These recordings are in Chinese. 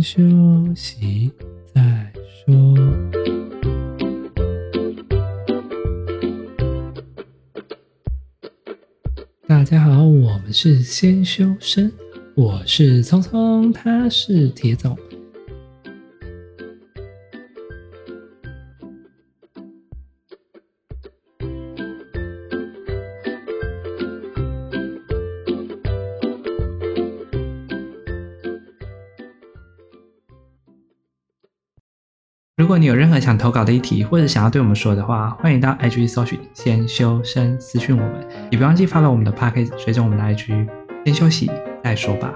休息再说。大家好，我们是先修身，我是聪聪，他是铁总。你有任何想投稿的议题，或者想要对我们说的话，欢迎到 IG 搜寻“先修身”私讯我们，也别忘记发了我们的 Podcast，随着我们的 IG。先休息再说吧。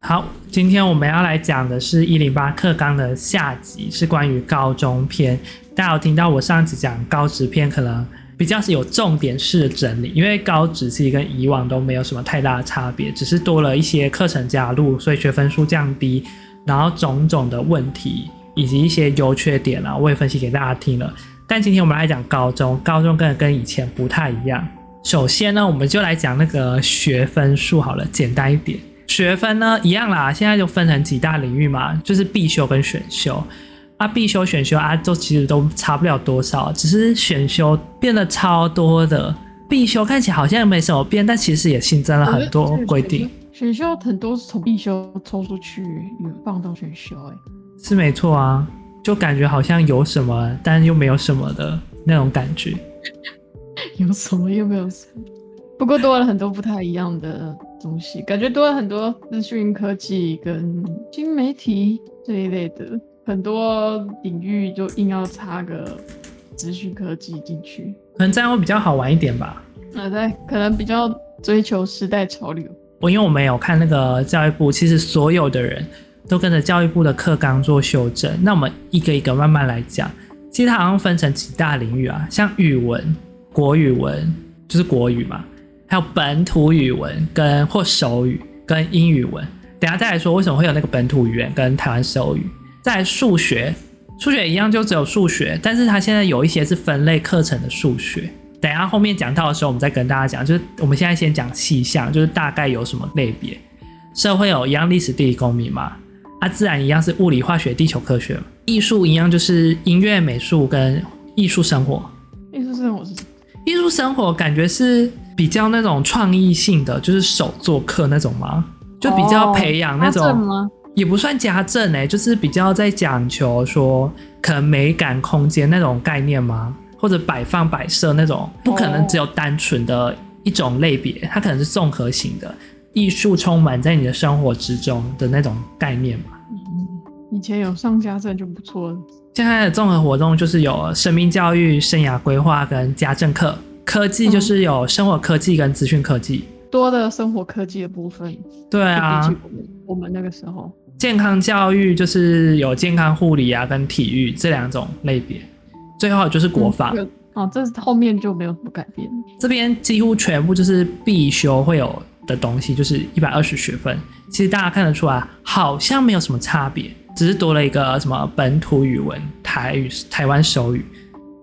好，今天我们要来讲的是一零八课纲的下集，是关于高中篇。大家有听到我上集讲高职篇，可能比较是有重点式的整理，因为高职其实跟以往都没有什么太大的差别，只是多了一些课程加入，所以学分数降低。然后种种的问题以及一些优缺点啊，我也分析给大家听了。但今天我们来讲高中，高中跟跟以前不太一样。首先呢，我们就来讲那个学分数好了，简单一点。学分呢一样啦，现在就分成几大领域嘛，就是必修跟选修。啊，必修、选修啊，都其实都差不了多少，只是选修变得超多的。必修看起来好像没什么变，但其实也新增了很多规定。选修很多是从必修抽出去，放到选修，哎，是没错啊，就感觉好像有什么，但又没有什么的那种感觉。有什么又没有什么，不过多了很多不太一样的东西，感觉多了很多资讯科技跟新媒体这一类的，很多领域就硬要插个资讯科技进去，可能这样会比较好玩一点吧。啊，对，可能比较追求时代潮流。我因为我没有看那个教育部，其实所有的人都跟着教育部的课纲做修正。那我们一个一个慢慢来讲。其实它好像分成几大领域啊，像语文、国语文就是国语嘛，还有本土语文跟或手语跟英语文。等下再来说为什么会有那个本土语言跟台湾手语。再来数学，数学一样就只有数学，但是它现在有一些是分类课程的数学。等下后面讲到的时候，我们再跟大家讲。就是我们现在先讲细项，就是大概有什么类别。社会有一样历史、地理、公民嘛，啊，自然一样是物理、化学、地球科学。艺术一样就是音乐、美术跟艺术生活。艺术生活是什么？艺术生活感觉是比较那种创意性的，就是手作课那种吗？就比较培养那种，哦、也不算家政哎、欸，就是比较在讲求说可能美感空间那种概念吗？或者摆放摆设那种，不可能只有单纯的一种类别，它可能是综合型的艺术，充满在你的生活之中的那种概念嘛。以前有上家政就不错了。现在的综合活动就是有生命教育、生涯规划跟家政课，科技就是有生活科技跟资讯科技，多的生活科技的部分。对啊，我们那个时候健康教育就是有健康护理啊跟体育这两种类别。最后就是国法、嗯、哦，这后面就没有什么改变。这边几乎全部就是必修会有的东西，就是一百二十学分。其实大家看得出来，好像没有什么差别，只是多了一个什么本土语文、台语、台湾手语。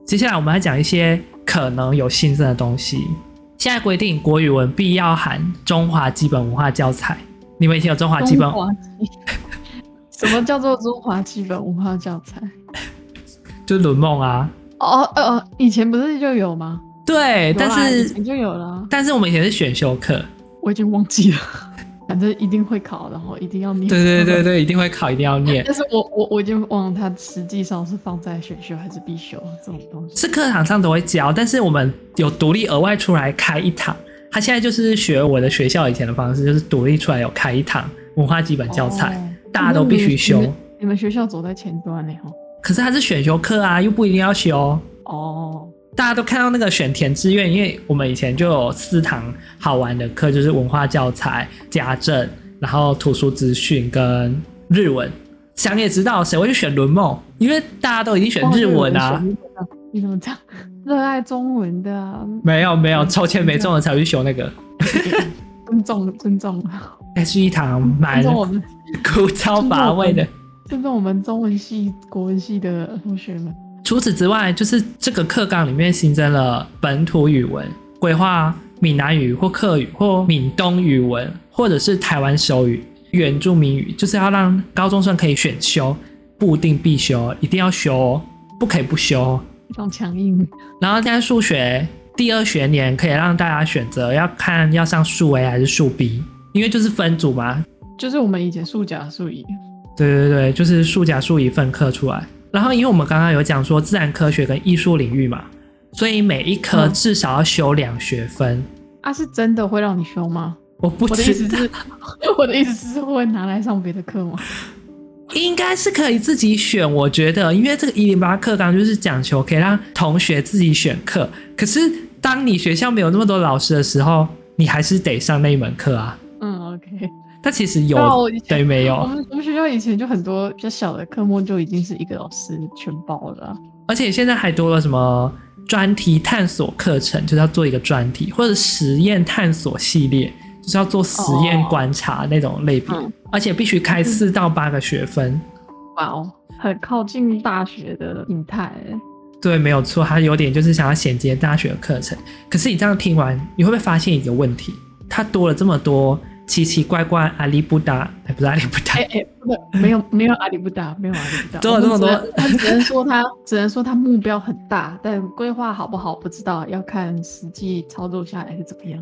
接下来我们来讲一些可能有新增的东西。现在规定国语文必要含中华基本文化教材。你们以前有中华基本？什么叫做中华基本文化教材？就《轮梦》啊，哦哦，以前不是就有吗？对，但是以前就有了。但是我们以前是选修课，我已经忘记了。反正一定会考，然后一定要念。对对对对，一定会考，一定要念。但是我我我已经忘了它实际上是放在选修还是必修这种东西。是课堂上都会教，但是我们有独立额外出来开一堂。他现在就是学我的学校以前的方式，就是独立出来有开一堂文化基本教材，哦、大家都必须修。你们，你们学校走在前端呢？哈。可是它是选修课啊，又不一定要修哦。大家都看到那个选填志愿，因为我们以前就有四堂好玩的课，就是文化教材、家政，然后图书资讯跟日文。想也知道谁会去选轮梦，因为大家都已经选日文啊。你怎么这样？热爱中文的、啊？没有没有，抽签没中的才会去修那个。尊重尊重。还是一堂蛮枯燥 乏味的。这是我们中文系、国文系的同学们。除此之外，就是这个课纲里面新增了本土语文，规划闽南语或客语或闽东语文，或者是台湾手语。原住民语，就是要让高中生可以选修，不一定必修，一定要修哦，不可以不修。非常强硬。然后现在数学第二学年可以让大家选择，要看要上数 A 还是数 B，因为就是分组嘛。就是我们以前数甲数乙。对对对，就是数甲数乙分科出来。然后因为我们刚刚有讲说自然科学跟艺术领域嘛，所以每一科至少要修两学分。嗯、啊，是真的会让你修吗？我不知道。我的意思是，我的意思是会拿来上别的课吗？应该是可以自己选，我觉得，因为这个一零八课纲就是讲求可以让同学自己选课。可是当你学校没有那么多老师的时候，你还是得上那一门课啊。嗯，OK。它其实有，对，没有。我们我们学校以前就很多比较小的科目就已经是一个老师全包了，而且现在还多了什么专题探索课程，就是要做一个专题，或者实验探索系列。就是要做实验观察那种类别，而且必须开四到八个学分。哇哦，很靠近大学的心态。对，没有错，它有点就是想要衔接大学的课程。可是你这样听完，你会不会发现一个问题？它多了这么多奇奇怪怪阿里不达，哎，不是阿里不达，哎哎，不对，没有没有阿里不达，没有阿里不达，多了这么多，他只能说他 只能说他目标很大，但规划好不好不知道，要看实际操作下来是怎么样。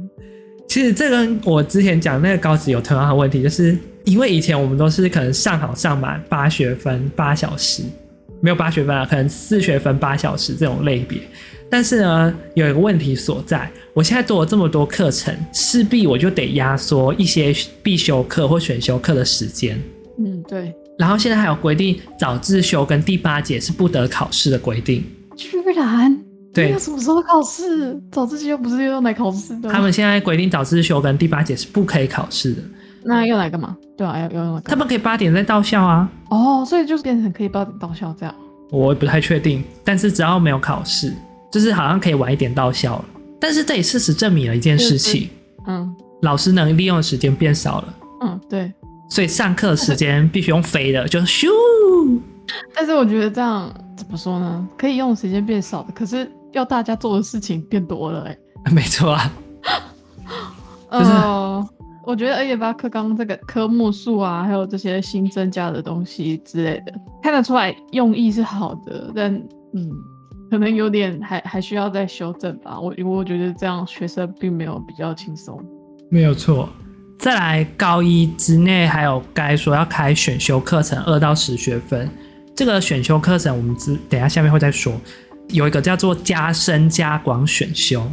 其实这跟我之前讲那个高职有同样的问题，就是因为以前我们都是可能上好上满八学分八小时，没有八学分啊，可能四学分八小时这种类别。但是呢，有一个问题所在，我现在做了这么多课程，势必我就得压缩一些必修课或选修课的时间。嗯，对。然后现在还有规定，早自修跟第八节是不得考试的规定。居然。对，什么时候考试？早自修又不是用来考试的。他们现在规定早自修跟第八节是不可以考试的。那用来干嘛？对啊，要要用。他们可以八点再到校啊。哦，所以就是变成可以八点到校这样。我也不太确定，但是只要没有考试，就是好像可以晚一点到校了。但是这也事实证明了一件事情，嗯，老师能利用的时间变少了。嗯，对。所以上课时间必须用飞的，就是咻。但是我觉得这样怎么说呢？可以用的时间变少了，可是。要大家做的事情变多了，哎，没错啊。呃，我觉得二一八课纲这个科目数啊，还有这些新增加的东西之类的，看得出来用意是好的，但嗯，可能有点还还需要再修正吧。我因为我觉得这样学生并没有比较轻松。没有错。再来高一之内还有该说要开选修课程二到十学分，这个选修课程我们之等一下下面会再说。有一个叫做加深加广选修，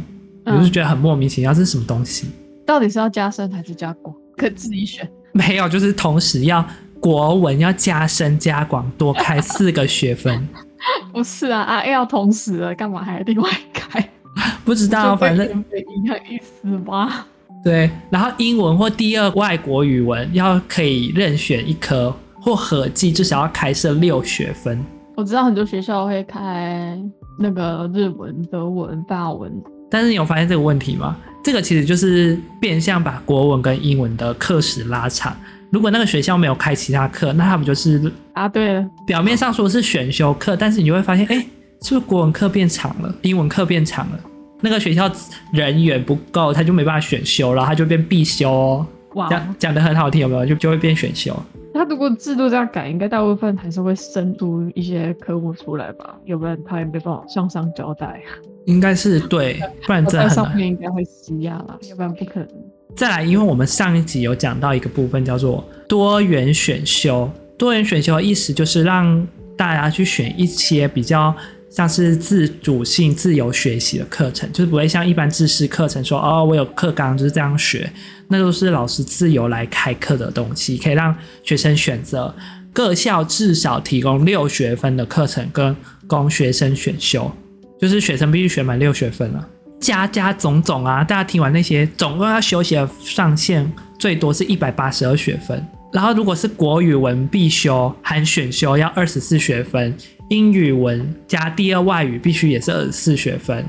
我就觉得很莫名其妙，这是什么东西？到底是要加深还是加广？可自己选。没有，就是同时要国文要加深加广，多开四个学分。不是啊啊，要同时了，干嘛还要另外开？不知道，反正一样意思吧。对，然后英文或第二外国语文要可以任选一科，或合计至少要开设六学分。我知道很多学校会开。那个日文、德文、法文，但是你有发现这个问题吗？这个其实就是变相把国文跟英文的课时拉长。如果那个学校没有开其他课，那他们就是啊，对了，表面上说是选修课，但是你就会发现，哎，是不是国文课变长了，英文课变长了？那个学校人员不够，他就没办法选修了，他就变必修哦。哇，讲讲的很好听，有没有？就就会变选修。他如果制度这样改，应该大部分还是会生出一些科目出来吧？要不然他也没办法向上交代。应该是对，不然真的很难。上面应该会施压了，要不然不可能。再来，因为我们上一集有讲到一个部分叫做多元选修，多元选修的意思就是让大家去选一些比较像是自主性、自由学习的课程，就是不会像一般知识课程说哦，我有课纲就是这样学。那都是老师自由来开课的东西，可以让学生选择。各校至少提供六学分的课程，跟供学生选修，就是学生必须学满六学分了。加加总总啊，大家听完那些，总共要修习的上限最多是一百八十二学分。然后如果是国语文必修含选修要二十四学分，英语文加第二外语必须也是二十四学分，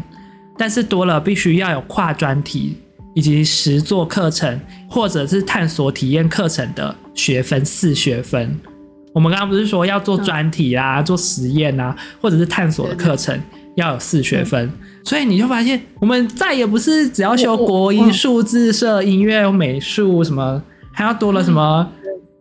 但是多了必须要有跨专题。以及实作课程或者是探索体验课程的学分四学分，我们刚刚不是说要做专题啊、嗯、做实验啊，或者是探索的课程要有四学分，所以你就发现我们再也不是只要修国英数、字、社、音乐、美术什么，还要多了什么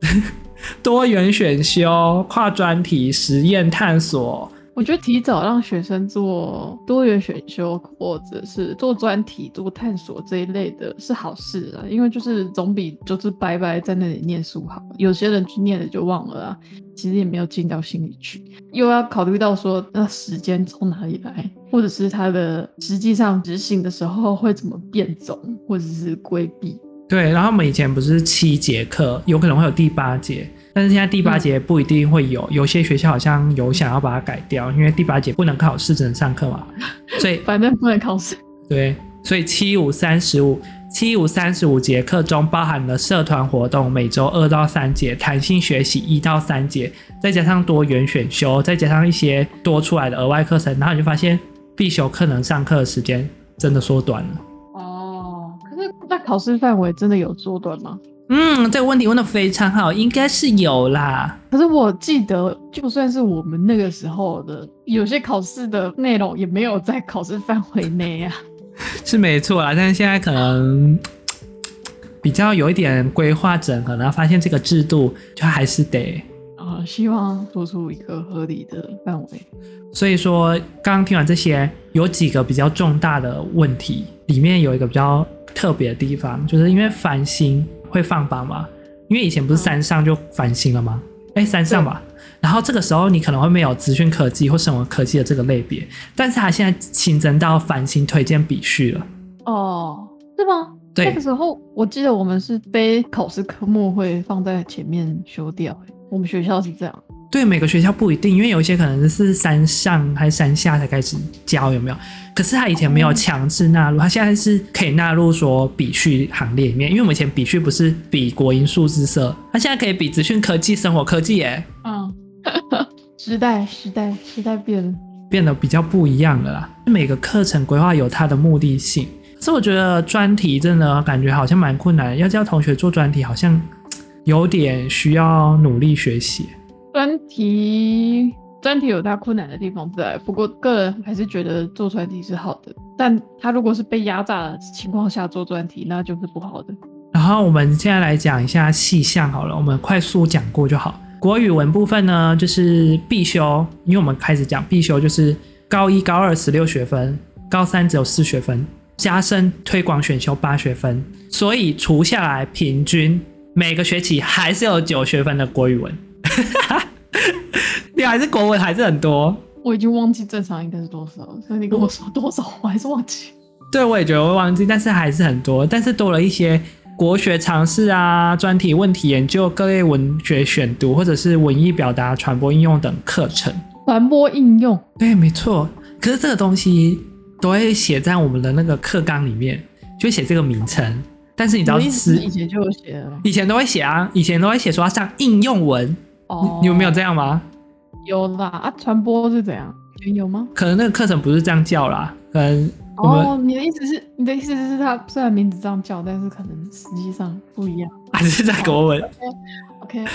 多元选修、跨专题、实验探索。我觉得提早让学生做多元选修，或者是做专题、做探索这一类的是好事啊，因为就是总比就是白白在那里念书好。有些人去念了就忘了啊，其实也没有进到心里去，又要考虑到说那时间从哪里来，或者是他的实际上执行的时候会怎么变种，或者是规避。对，然后我们以前不是七节课，有可能会有第八节。但是现在第八节不一定会有，嗯、有些学校好像有想要把它改掉，因为第八节不能考试，只能上课嘛，所以反正不能考试。对，所以七五三十五，七五三十五节课中包含了社团活动，每周二到三节，弹性学习一到三节，再加上多元选修，再加上一些多出来的额外课程，然后你就发现必修课能上课的时间真的缩短了。哦，可是那考试范围真的有缩短吗？嗯，这个问题问的非常好，应该是有啦。可是我记得，就算是我们那个时候的有些考试的内容，也没有在考试范围内啊。是没错啦，但是现在可能比较有一点规划整合，然后发现这个制度就还是得啊、呃，希望做出一个合理的范围。所以说，刚刚听完这些，有几个比较重大的问题，里面有一个比较特别的地方，就是因为繁星。会放榜吗？因为以前不是三上就繁星了吗？哎、嗯，三上吧。然后这个时候你可能会没有资讯科技或生活科技的这个类别，但是他现在新增到繁星推荐比序了。哦，是吗？对。那个时候我记得我们是背考试科目会放在前面修掉，我们学校是这样。对，每个学校不一定，因为有一些可能是山上还是山下才开始教，有没有？可是他以前没有强制纳入，他现在是可以纳入说比序行列里面，因为我们以前比序不是比国英数字社，他现在可以比资讯科技、生活科技，耶。嗯，时代时代时代变了，变得比较不一样了啦。每个课程规划有它的目的性，所以我觉得专题真的感觉好像蛮困难，要叫同学做专题好像有点需要努力学习。专题专题有它困难的地方在，不过个人还是觉得做专题是好的。但他如果是被压榨的情况下做专题，那就是不好的。然后我们现在来讲一下细项好了，我们快速讲过就好。国语文部分呢，就是必修，因为我们开始讲必修，就是高一高二十六学分，高三只有四学分，加深推广选修八学分，所以除下来平均每个学期还是有九学分的国语文。你还是国文还是很多，我已经忘记正常应该是多少了，所以你跟我说多少，我还是忘记。对，我也觉得我会忘记，但是还是很多，但是多了一些国学常识啊、专题问题研究、各类文学选读或者是文艺表达、传播应用等课程。传播应用，对，没错。可是这个东西都会写在我们的那个课纲里面，就会写这个名称。但是你知道是以前就有写了，以前都会写啊，以前都会写说要上应用文。哦，你有没有这样吗？有啦啊，传播是怎样？有吗？可能那个课程不是这样叫啦，可能哦，你的意思是，你的意思是，它虽然名字这样叫，但是可能实际上不一样，还是在国文。OK，, okay.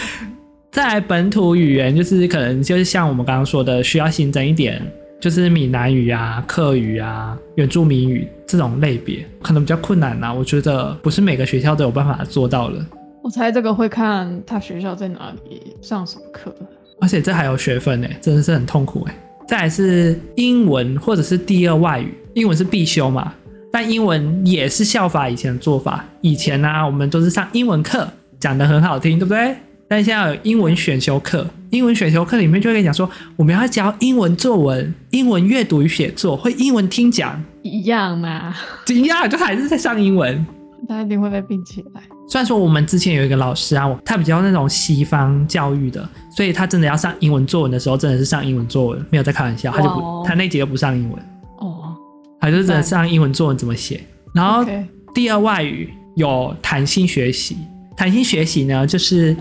再来本土语言，就是可能就是像我们刚刚说的，需要新增一点，就是闽南语啊、客语啊、原住民语这种类别，可能比较困难呐。我觉得不是每个学校都有办法做到了。我猜这个会看他学校在哪里上什么课，而且这还有学分呢，真的是很痛苦哎。再来是英文或者是第二外语，英文是必修嘛，但英文也是效法以前的做法。以前呢、啊，我们都是上英文课，讲得很好听，对不对？但现在有英文选修课，英文选修课里面就会跟你讲说，我们要教英文作文、英文阅读与写作，会英文听讲，一样嘛？一样，就还是在上英文。他一定会被并起来。虽然说我们之前有一个老师啊，他比较那种西方教育的，所以他真的要上英文作文的时候，真的是上英文作文，没有在开玩笑。他就不，他那节就不上英文。哦。他就真的上英文作文怎么写。然后第二外语有弹性学习，弹性学习呢，就是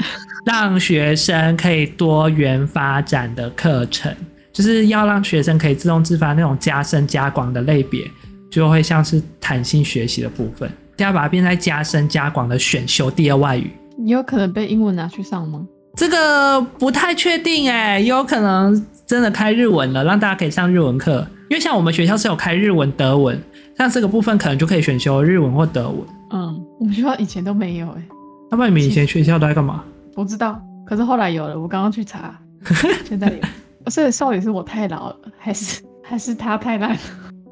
让学生可以多元发展的课程，就是要让学生可以自动自发那种加深加广的类别，就会像是弹性学习的部分。要把它变在加深加广的选修第二外语，你有可能被英文拿去上吗？这个不太确定哎，有可能真的开日文了，让大家可以上日文课。因为像我们学校是有开日文、德文，像这个部分可能就可以选修日文或德文。嗯，我们学校以前都没有哎。那不然你们以前学校都在干嘛？不知道，可是后来有了，我刚刚去查，现在有。所以少女是我太老了，还是还是他太烂了？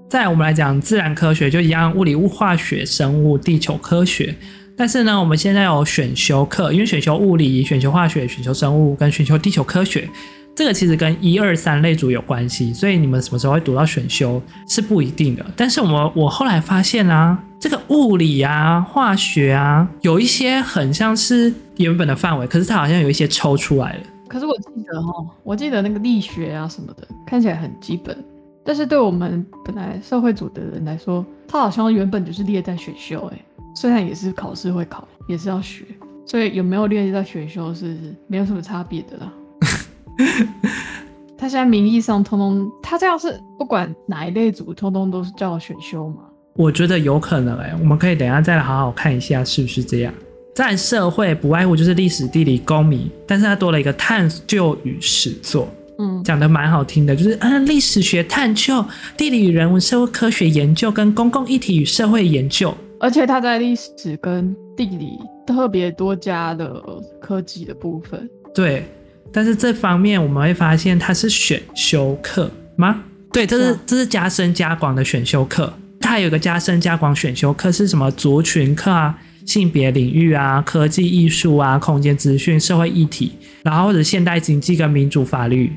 再来我们来讲自然科学，就一样，物理、物化学、生物、地球科学。但是呢，我们现在有选修课，因为选修物理、选修化学、选修生物跟选修地球科学。这个其实跟一二三类组有关系，所以你们什么时候会读到选修是不一定的。但是我们我后来发现啊，这个物理啊、化学啊，有一些很像是原本的范围，可是它好像有一些抽出来了。可是我记得哈，我记得那个力学啊什么的，看起来很基本，但是对我们本来社会组的人来说，它好像原本就是列在选修，哎，虽然也是考试会考，也是要学，所以有没有列在选修是没有什么差别的啦。他现在名义上通通，他这样是不管哪一类组，通通都是叫选修吗？我觉得有可能哎、欸，我们可以等一下再来好好看一下是不是这样。在社会不外乎就是历史、地理、公民，但是它多了一个探究与实作，嗯，讲的蛮好听的，就是嗯，历史学探究、地理与人文社会科学研究跟公共议题与社会研究，而且它在历史跟地理特别多加的科技的部分，对。但是这方面我们会发现它是选修课吗？对，这是这是加深加广的选修课。它还有个加深加广选修课是什么？族群课啊、性别领域啊、科技艺术啊、空间资讯、社会议题，然后或者现代经济跟民主法律，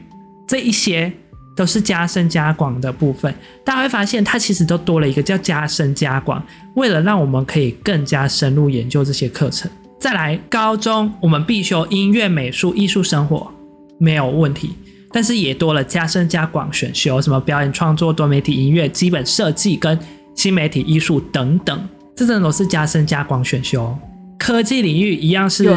这一些都是加深加广的部分。大家会发现它其实都多了一个叫加深加广，为了让我们可以更加深入研究这些课程。再来，高中我们必修音乐、美术、艺术、生活没有问题，但是也多了加深加广选修，什么表演创作、多媒体音乐、基本设计跟新媒体艺术等等，这真的都是加深加广选修。科技领域一样是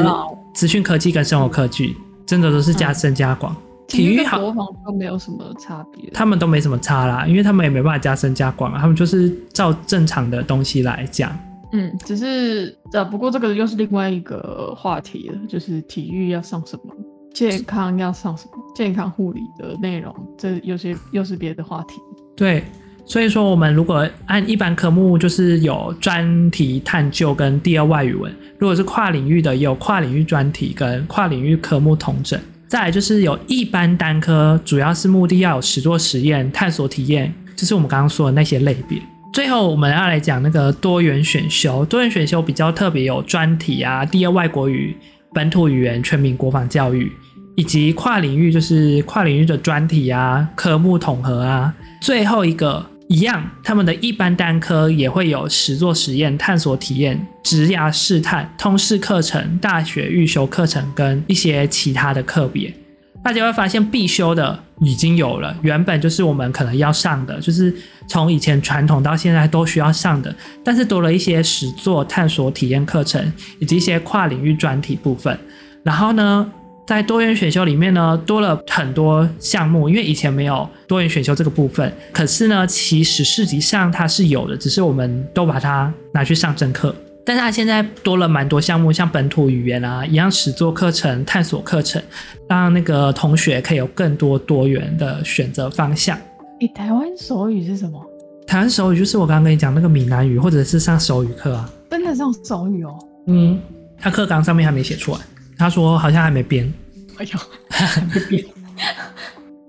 资讯科技跟生活科技，真的都是加深加广。体育好，国防都没有什么差别，他们都没什么差啦，因为他们也没办法加深加广啊，他们就是照正常的东西来讲。嗯，只是呃，不过这个又是另外一个话题了，就是体育要上什么，健康要上什么，健康护理的内容，这有些又是别的话题。对，所以说我们如果按一般科目，就是有专题探究跟第二外语文；如果是跨领域的，有跨领域专题跟跨领域科目统整。再来就是有一般单科，主要是目的要有实作实验、探索体验，就是我们刚刚说的那些类别。最后我们要来讲那个多元选修，多元选修比较特别，有专题啊、第二外国语、本土语言、全民国防教育，以及跨领域，就是跨领域的专题啊、科目统合啊。最后一个一样，他们的一般单科也会有实作实验、探索体验、职涯试探、通识课程、大学预修课程跟一些其他的课别。大家会发现必修的已经有了，原本就是我们可能要上的，就是从以前传统到现在都需要上的，但是多了一些实作探索体验课程，以及一些跨领域专题部分。然后呢，在多元选修里面呢，多了很多项目，因为以前没有多元选修这个部分。可是呢，其实实际上它是有的，只是我们都把它拿去上正课。但是它现在多了蛮多项目，像本土语言啊，一样实作课程、探索课程，让那个同学可以有更多多元的选择方向。诶、欸，台湾手语是什么？台湾手语就是我刚刚跟你讲那个闽南语，或者是上手语课啊。真的上手语哦？嗯，他课纲上面还没写出来，他说好像还没编。哎呦，还没编。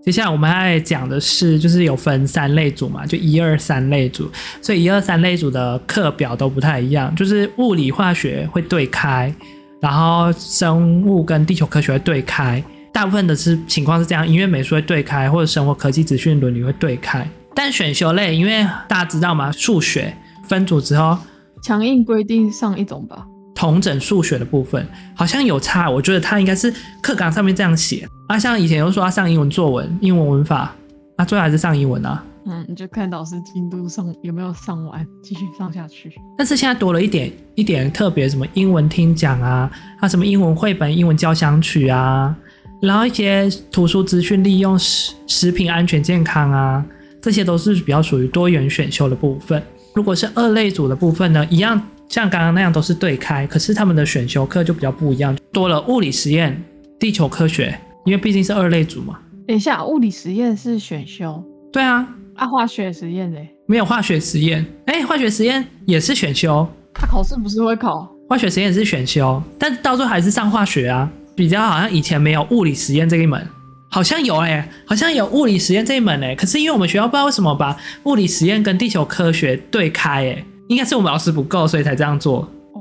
接下来我们来讲的是，就是有分三类组嘛，就一二三类组，所以一二三类组的课表都不太一样，就是物理化学会对开，然后生物跟地球科学会对开，大部分的是情况是这样，音乐美术会对开，或者生活科技资讯伦理会对开，但选修类，因为大家知道嘛，数学分组之后，强硬规定上一种吧。统整数学的部分好像有差，我觉得他应该是课纲上面这样写啊。像以前有说要上英文作文、英文文法，那最后还是上英文啊。嗯，你就看导师进度上有没有上完，继续上下去。但是现在多了一点一点特别，什么英文听讲啊，还有什么英文绘本、英文交响曲啊，然后一些图书资讯利用、食食品安全健康啊，这些都是比较属于多元选修的部分。如果是二类组的部分呢，一样。像刚刚那样都是对开，可是他们的选修课就比较不一样，多了物理实验、地球科学，因为毕竟是二类组嘛。等一下，物理实验是选修？对啊。啊，化学实验呢？没有化学实验。哎，化学实验也是选修。他考试不是会考？化学实验是选修，但到最后还是上化学啊。比较好像以前没有物理实验这一门，好像有哎、欸，好像有物理实验这一门哎、欸，可是因为我们学校不知道为什么把物理实验跟地球科学对开哎、欸，应该是我们老师不够，所以才这样做。哦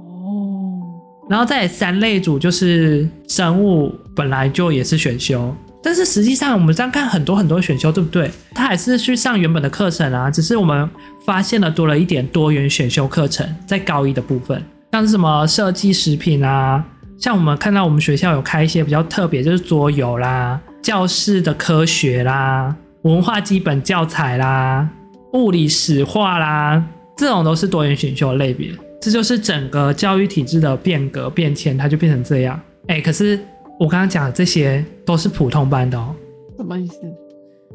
然后再三类组就是生物本来就也是选修，但是实际上我们这样看很多很多选修，对不对？他还是去上原本的课程啊，只是我们发现了多了一点多元选修课程在高一的部分，像是什么设计食品啊，像我们看到我们学校有开一些比较特别，就是桌游啦、教室的科学啦、文化基本教材啦、物理史化啦，这种都是多元选修的类别。这就是整个教育体制的变革变迁，它就变成这样。哎，可是我刚刚讲的这些都是普通班的哦。什么意思？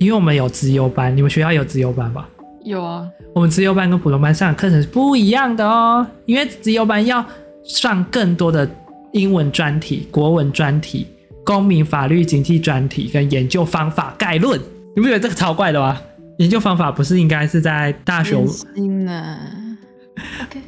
因为我们有资优班，你们学校有资优班吧？有啊。我们资优班跟普通班上的课程是不一样的哦，因为资优班要上更多的英文专题、国文专题、公民、法律、经济专题跟研究方法概论。你不觉得这个超怪的吗？研究方法不是应该是在大学？心啊。OK。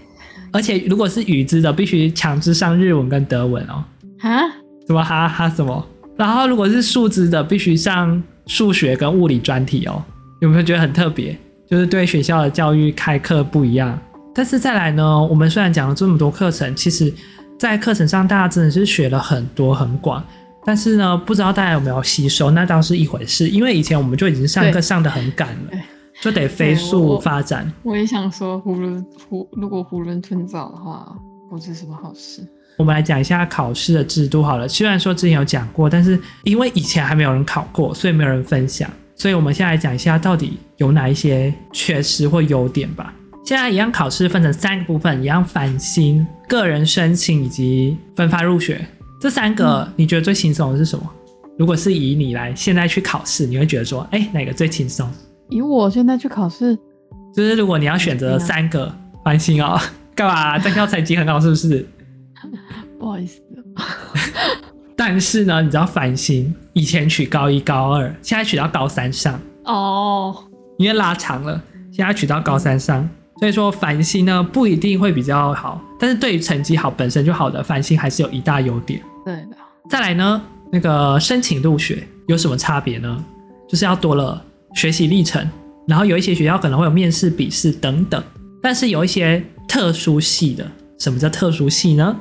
而且如果是语知的，必须强制上日文跟德文哦。哈？什么哈哈什么？然后如果是数资的，必须上数学跟物理专题哦。有没有觉得很特别？就是对学校的教育开课不一样。但是再来呢，我们虽然讲了这么多课程，其实，在课程上大家真的是学了很多很广。但是呢，不知道大家有没有吸收，那倒是一回事。因为以前我们就已经上课上的很赶了。就得飞速发展。我，我也想说囫囵囫，如果囫囵吞枣的话，不是什么好事。我们来讲一下考试的制度好了。虽然说之前有讲过，但是因为以前还没有人考过，所以没有人分享。所以我们现在来讲一下，到底有哪一些缺失或优点吧。现在一样考试分成三个部分，一样繁星、个人申请以及分发入学。这三个你觉得最轻松的是什么？如果是以你来现在去考试，你会觉得说，哎，哪个最轻松？以我现在去考试，就是如果你要选择三个翻新哦，干嘛？在校成绩很好是不是？不好意思。但是呢，你知道繁星以前取高一、高二，现在取到高三上哦，因为拉长了，现在取到高三上，所以说繁星呢不一定会比较好，但是对于成绩好本身就好的繁星还是有一大优点。对的。再来呢，那个申请入学有什么差别呢？就是要多了。学习历程，然后有一些学校可能会有面试、笔试等等，但是有一些特殊系的，什么叫特殊系呢？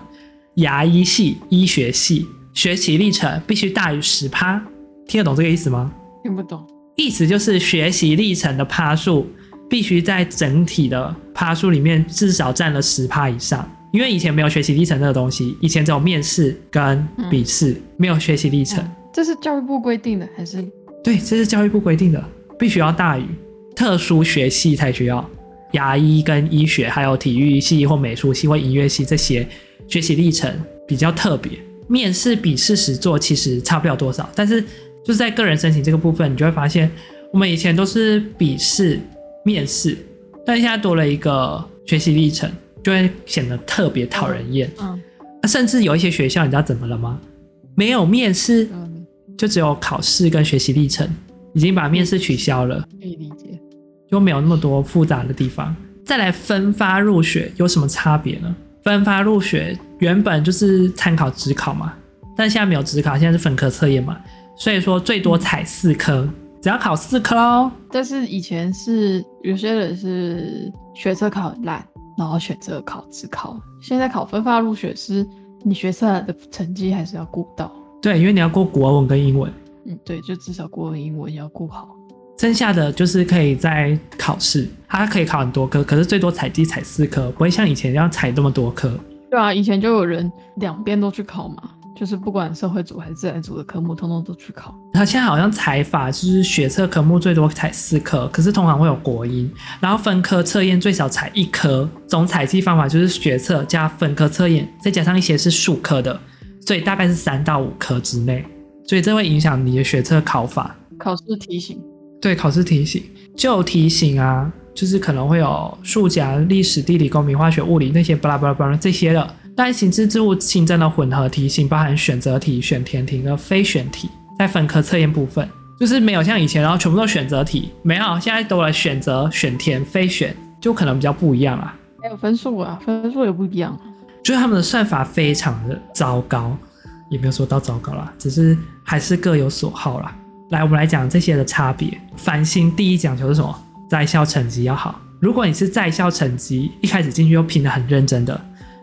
牙医系、医学系，学习历程必须大于十趴，听得懂这个意思吗？听不懂，意思就是学习历程的趴数必须在整体的趴数里面至少占了十趴以上，因为以前没有学习历程这个东西，以前只有面试跟笔试，嗯、没有学习历程。这是教育部规定的还是？对，这是教育部规定的。必须要大于特殊学系才需要，牙医跟医学，还有体育系或美术系或音乐系这些学习历程比较特别。面试、笔试、实做其实差不了多少，但是就是在个人申请这个部分，你就会发现，我们以前都是笔试、面试，但现在多了一个学习历程，就会显得特别讨人厌。嗯，嗯，甚至有一些学校，你知道怎么了吗？没有面试，就只有考试跟学习历程。已经把面试取消了，可以理解，就没有那么多复杂的地方。再来分发入学有什么差别呢？分发入学原本就是参考职考嘛，但现在没有职考，现在是分科测验嘛，所以说最多采四科，只要考四科哦。但是以前是有些人是学测考很烂，然后选择考自考，现在考分发入学是你学测的成绩还是要顾到。对，因为你要过国文跟英文。嗯，对，就至少国文、英文要顾好。剩下的就是可以在考试，它可以考很多科，可是最多采计采四科，不会像以前要采这么多科。对啊，以前就有人两边都去考嘛，就是不管社会组还是自然组的科目，通通都去考。他现在好像采法就是学测科目最多采四科，可是通常会有国英，然后分科测验最少采一科。总采计方法就是学测加分科测验，再加上一些是数科的，所以大概是三到五科之内。所以这会影响你的学测考法，考试题型。对，考试题型就题型啊，就是可能会有数甲、历史、地理、公民、化学、物理那些巴拉巴拉巴拉这些的。但行政事务新增的混合题型，包含选择题、选填题和非选题，在分科测验部分，就是没有像以前，然后全部都选择题，没有，现在都来选择、选填、非选，就可能比较不一样啦。还有分数啊，分数也不一样，就是他们的算法非常的糟糕。也没有说到糟糕啦，只是还是各有所好啦。来，我们来讲这些的差别。繁星第一讲求是什么？在校成绩要好。如果你是在校成绩一开始进去就拼得很认真的，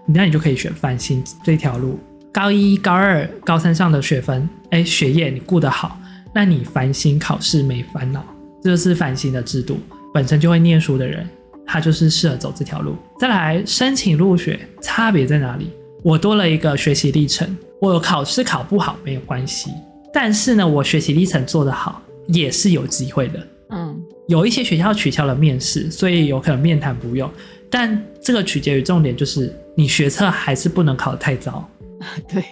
那你就可以选繁星这条路。高一、高二、高三上的学分，哎，学业你顾得好，那你繁星考试没烦恼。这就是繁星的制度，本身就会念书的人，他就是适合走这条路。再来，申请入学差别在哪里？我多了一个学习历程，我考试考不好没有关系，但是呢，我学习历程做得好也是有机会的。嗯，有一些学校取消了面试，所以有可能面谈不用，但这个取决于重点就是你学测还是不能考得太糟。对，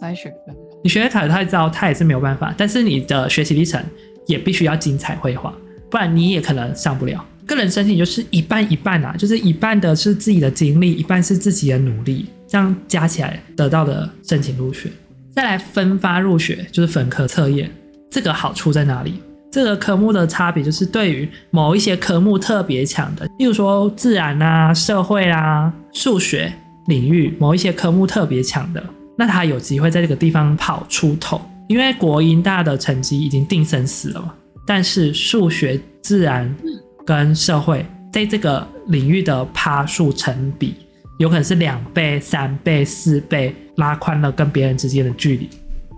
筛选分。你学测考得太糟，他也是没有办法。但是你的学习历程也必须要精彩绘画，不然你也可能上不了。个人申请就是一半一半啊，就是一半的是自己的经历，一半是自己的努力，这样加起来得到的申请入学。再来分发入学就是分科测验，这个好处在哪里？这个科目的差别就是对于某一些科目特别强的，例如说自然啊、社会啊、数学领域某一些科目特别强的。那他有机会在这个地方跑出头，因为国英大的成绩已经定生死了嘛。但是数学、自然跟社会在这个领域的趴数成比，有可能是两倍、三倍、四倍，拉宽了跟别人之间的距离。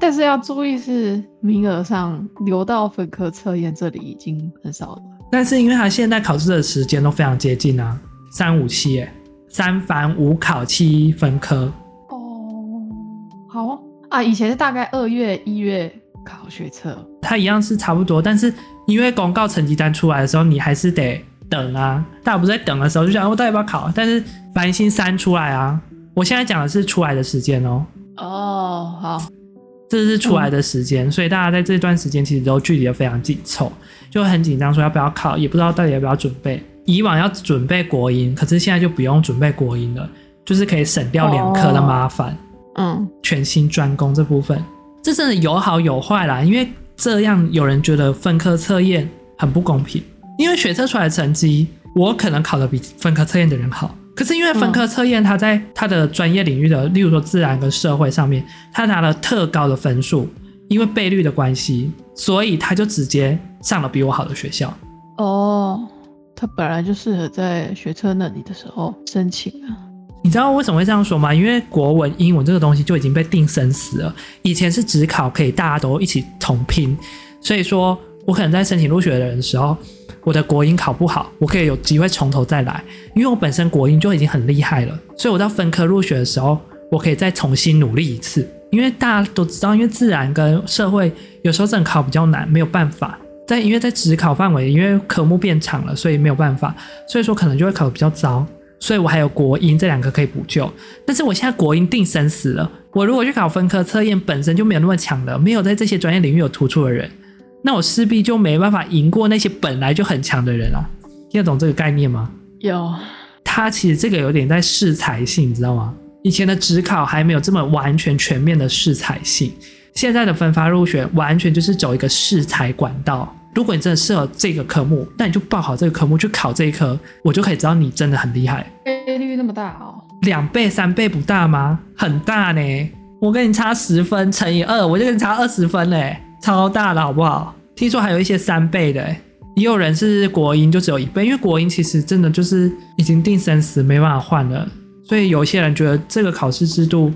但是要注意是名额上留到分科测验这里已经很少了。但是因为他现在考试的时间都非常接近啊，三五七哎，三反五考七分科。哦好啊，以前是大概二月、一月考学测，它一样是差不多，但是因为公告成绩单出来的时候，你还是得等啊。大家不是在等的时候就想我到底要不要考？但是繁星三出来啊，我现在讲的是出来的时间哦。哦，好，这是出来的时间，嗯，所以大家在这段时间其实都距离的非常紧凑，就很紧张，说要不要考，也不知道到底要不要准备。以往要准备国英，可是现在就不用准备国英了，就是可以省掉两科的麻烦。哦嗯，全心专攻这部分，这真的有好有坏啦。因为这样有人觉得分科测验很不公平，因为学测出来的成绩，我可能考的比分科测验的人好。可是因为分科测验，他在他的专业领域的，例如说自然跟社会上面，他拿了特高的分数，因为倍率的关系，所以他就直接上了比我好的学校。哦，他本来就适合在学车那里的时候申请啊。你知道为什么会这样说吗？因为国文、英文这个东西就已经被定生死了。以前是只考，可以大家都一起同拼，所以说我可能在申请入学的人的时候，我的国英考不好，我可以有机会从头再来，因为我本身国英就已经很厉害了。所以我到分科入学的时候，我可以再重新努力一次。因为大家都知道，因为自然跟社会有时候正考比较难，没有办法。在因为在职考范围，因为科目变长了，所以没有办法，所以说可能就会考得比较糟。所以我还有国英这两个可以补救，但是我现在国英定生死了。我如果去考分科测验，本身就没有那么强的，没有在这些专业领域有突出的人，那我势必就没办法赢过那些本来就很强的人啊。听得懂这个概念吗？有。他其实这个有点在试才性，你知道吗？以前的职考还没有这么完全全面的试才性，现在的分发入学完全就是走一个适才管道。如果你真的适合这个科目，那你就报好这个科目去考这一科，我就可以知道你真的很厉害。倍率那么大哦？两倍、三倍不大吗？很大呢。我跟你差十分乘以二，我就跟你差二十分嘞，超大的好不好？听说还有一些三倍的，也有人是国英就只有一倍，因为国英其实真的就是已经定生死，没办法换了。所以有些人觉得这个考试制度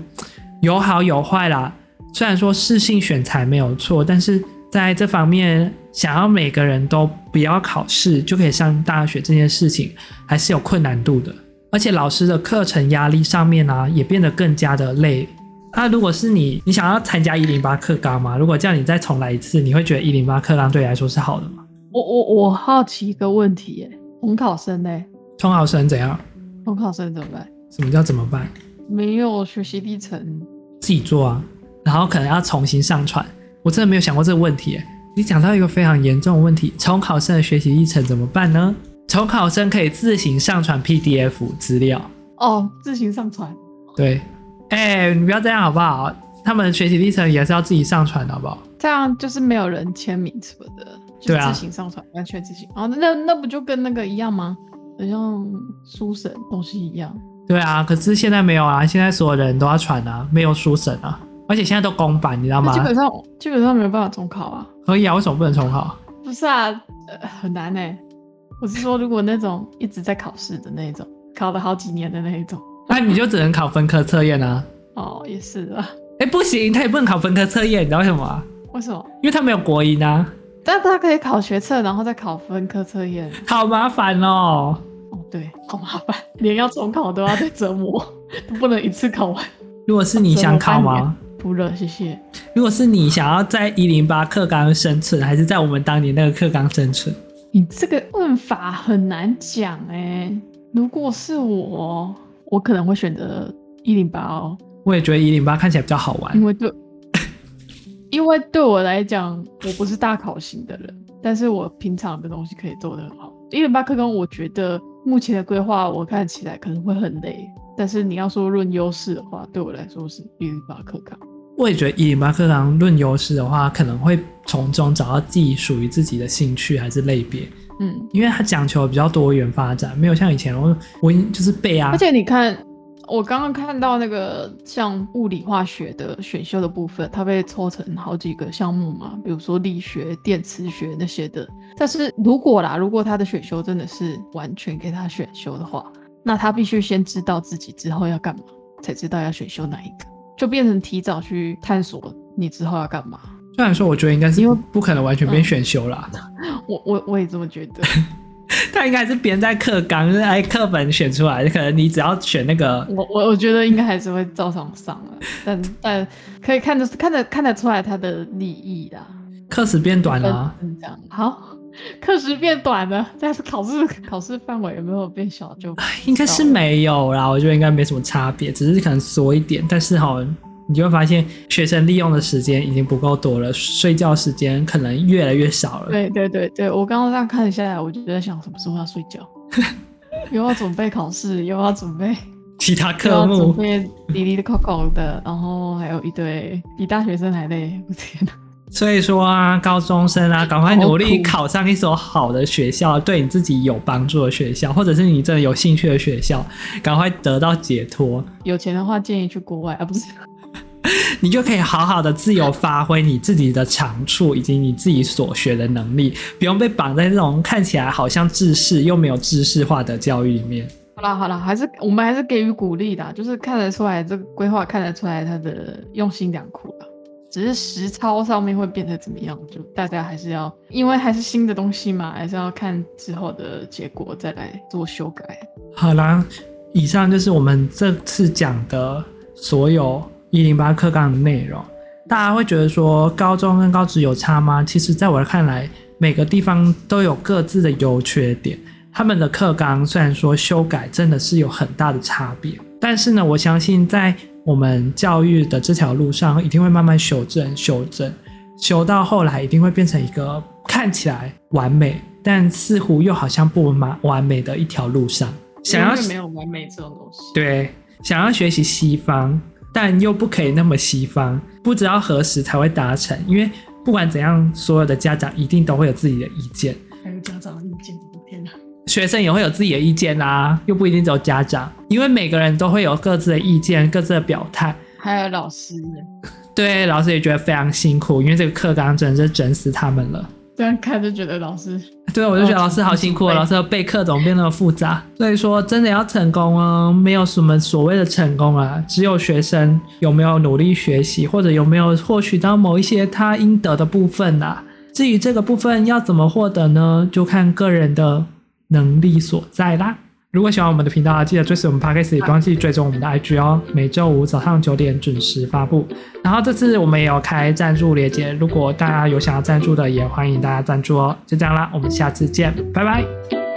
有好有坏啦。虽然说适性选才没有错，但是。在这方面，想要每个人都不要考试就可以上大学这件事情，还是有困难度的。而且老师的课程压力上面啊，也变得更加的累。那、啊、如果是你，你想要参加一零八课纲吗？如果叫你再重来一次，你会觉得一零八课纲对你来说是好的吗？我我我好奇一个问题耶，重考生呢？重考生怎样？重考生怎么办？什么叫怎么办？没有学习历程，自己做啊，然后可能要重新上传。我真的没有想过这个问题。你讲到一个非常严重的问题，重考生的学习历程怎么办呢？重考生可以自行上传 PDF 资料。哦，自行上传。对，哎、欸，你不要这样好不好？他们学习历程也是要自己上传的，好不好？这样就是没有人签名什么的，就自行上传，完全自行。哦，那那不就跟那个一样吗？好像书审东西一样。对啊，可是现在没有啊，现在所有人都要传啊，没有书审啊。而且现在都公版，你知道吗？基本上基本上没有办法重考啊。可以啊，为什么不能重考？不是啊，呃、很难呢。我是说，如果那种一直在考试的那种，考了好几年的那一种，那、啊、你就只能考分科测验啊。哦，也是啊。哎、欸，不行，他也不能考分科测验，你知道为什么啊？为什么？因为他没有国音啊。但他可以考学测，然后再考分科测验。好麻烦哦。哦，对，好麻烦，连要重考都要被折磨，都不能一次考完。如果是你想考吗？不热，谢谢。如果是你想要在一零八课纲生存，还是在我们当年那个课纲生存？你这个问法很难讲哎、欸。如果是我，我可能会选择一零八哦。我也觉得一零八看起来比较好玩，因为对，因为对我来讲，我不是大考型的人，但是我平常的东西可以做得很好。一零八课纲，我觉得目前的规划，我看起来可能会很累。但是你要说论优势的话，对我来说是一零八课纲。我也觉得一零八课纲论优势的话，可能会从中找到自己属于自己的兴趣还是类别。嗯，因为他讲求比较多元发展，没有像以前我我就是背啊。而且你看，我刚刚看到那个像物理化学的选修的部分，它被抽成好几个项目嘛，比如说力学、电磁学那些的。但是如果啦，如果他的选修真的是完全给他选修的话。那他必须先知道自己之后要干嘛，才知道要选修哪一个，就变成提早去探索你之后要干嘛。虽然说，我觉得应该是因为不可能完全变选修啦。嗯、我我我也这么觉得。他应该是编在课纲，就是哎课本选出来，可能你只要选那个。我我我觉得应该还是会照常上了，但 但可以看得看得看得出来他的利益啦。课时变短了、啊。这样好。课时变短了，但是考试 考试范围有没有变小就？就 应该是没有啦，我觉得应该没什么差别，只是可能缩一点。但是哈，你就会发现学生利用的时间已经不够多了，睡觉时间可能越来越少了。对对对对，我刚刚这样看下来，我就在想什么时候要睡觉，又要准备考试，又要准备其他科目，准备哩哩的扣扣的，然后还有一堆比大学生还累，我天哪！所以说啊，高中生啊，赶快努力考上一所好的学校，对你自己有帮助的学校，或者是你真的有兴趣的学校，赶快得到解脱。有钱的话，建议去国外啊，不是？你就可以好好的自由发挥你自己的长处以及你自己所学的能力，不用被绑在这种看起来好像知识又没有知识化的教育里面。好了好了，还是我们还是给予鼓励的，就是看得出来这个规划看得出来他的用心良苦了。只是实操上面会变得怎么样，就大家还是要，因为还是新的东西嘛，还是要看之后的结果再来做修改。好啦，以上就是我们这次讲的所有一零八课纲的内容。大家会觉得说高中跟高职有差吗？其实，在我看来，每个地方都有各自的优缺点。他们的课纲虽然说修改真的是有很大的差别，但是呢，我相信在我们教育的这条路上，一定会慢慢修正、修正，修到后来一定会变成一个看起来完美，但似乎又好像不完完美的一条路上。想要没有完美这种东西。对，想要学习西方，但又不可以那么西方，不知道何时才会达成。因为不管怎样，所有的家长一定都会有自己的意见。还有家长！学生也会有自己的意见啦、啊，又不一定只有家长，因为每个人都会有各自的意见、各自的表态。还有老师，对，老师也觉得非常辛苦，因为这个课纲真的是整死他们了。这样看就觉得老师，对，我就觉得老师好辛苦，哦、老师要备课怎么变那么复杂？所以说，真的要成功啊，没有什么所谓的成功啊，只有学生有没有努力学习，或者有没有获取到某一些他应得的部分啊。至于这个部分要怎么获得呢？就看个人的。能力所在啦！如果喜欢我们的频道，记得追随我们 Podcast，也不忘记追踪我们的 IG 哦。每周五早上九点准时发布。然后这次我们也有开赞助链接，如果大家有想要赞助的，也欢迎大家赞助哦。就这样啦，我们下次见，拜拜。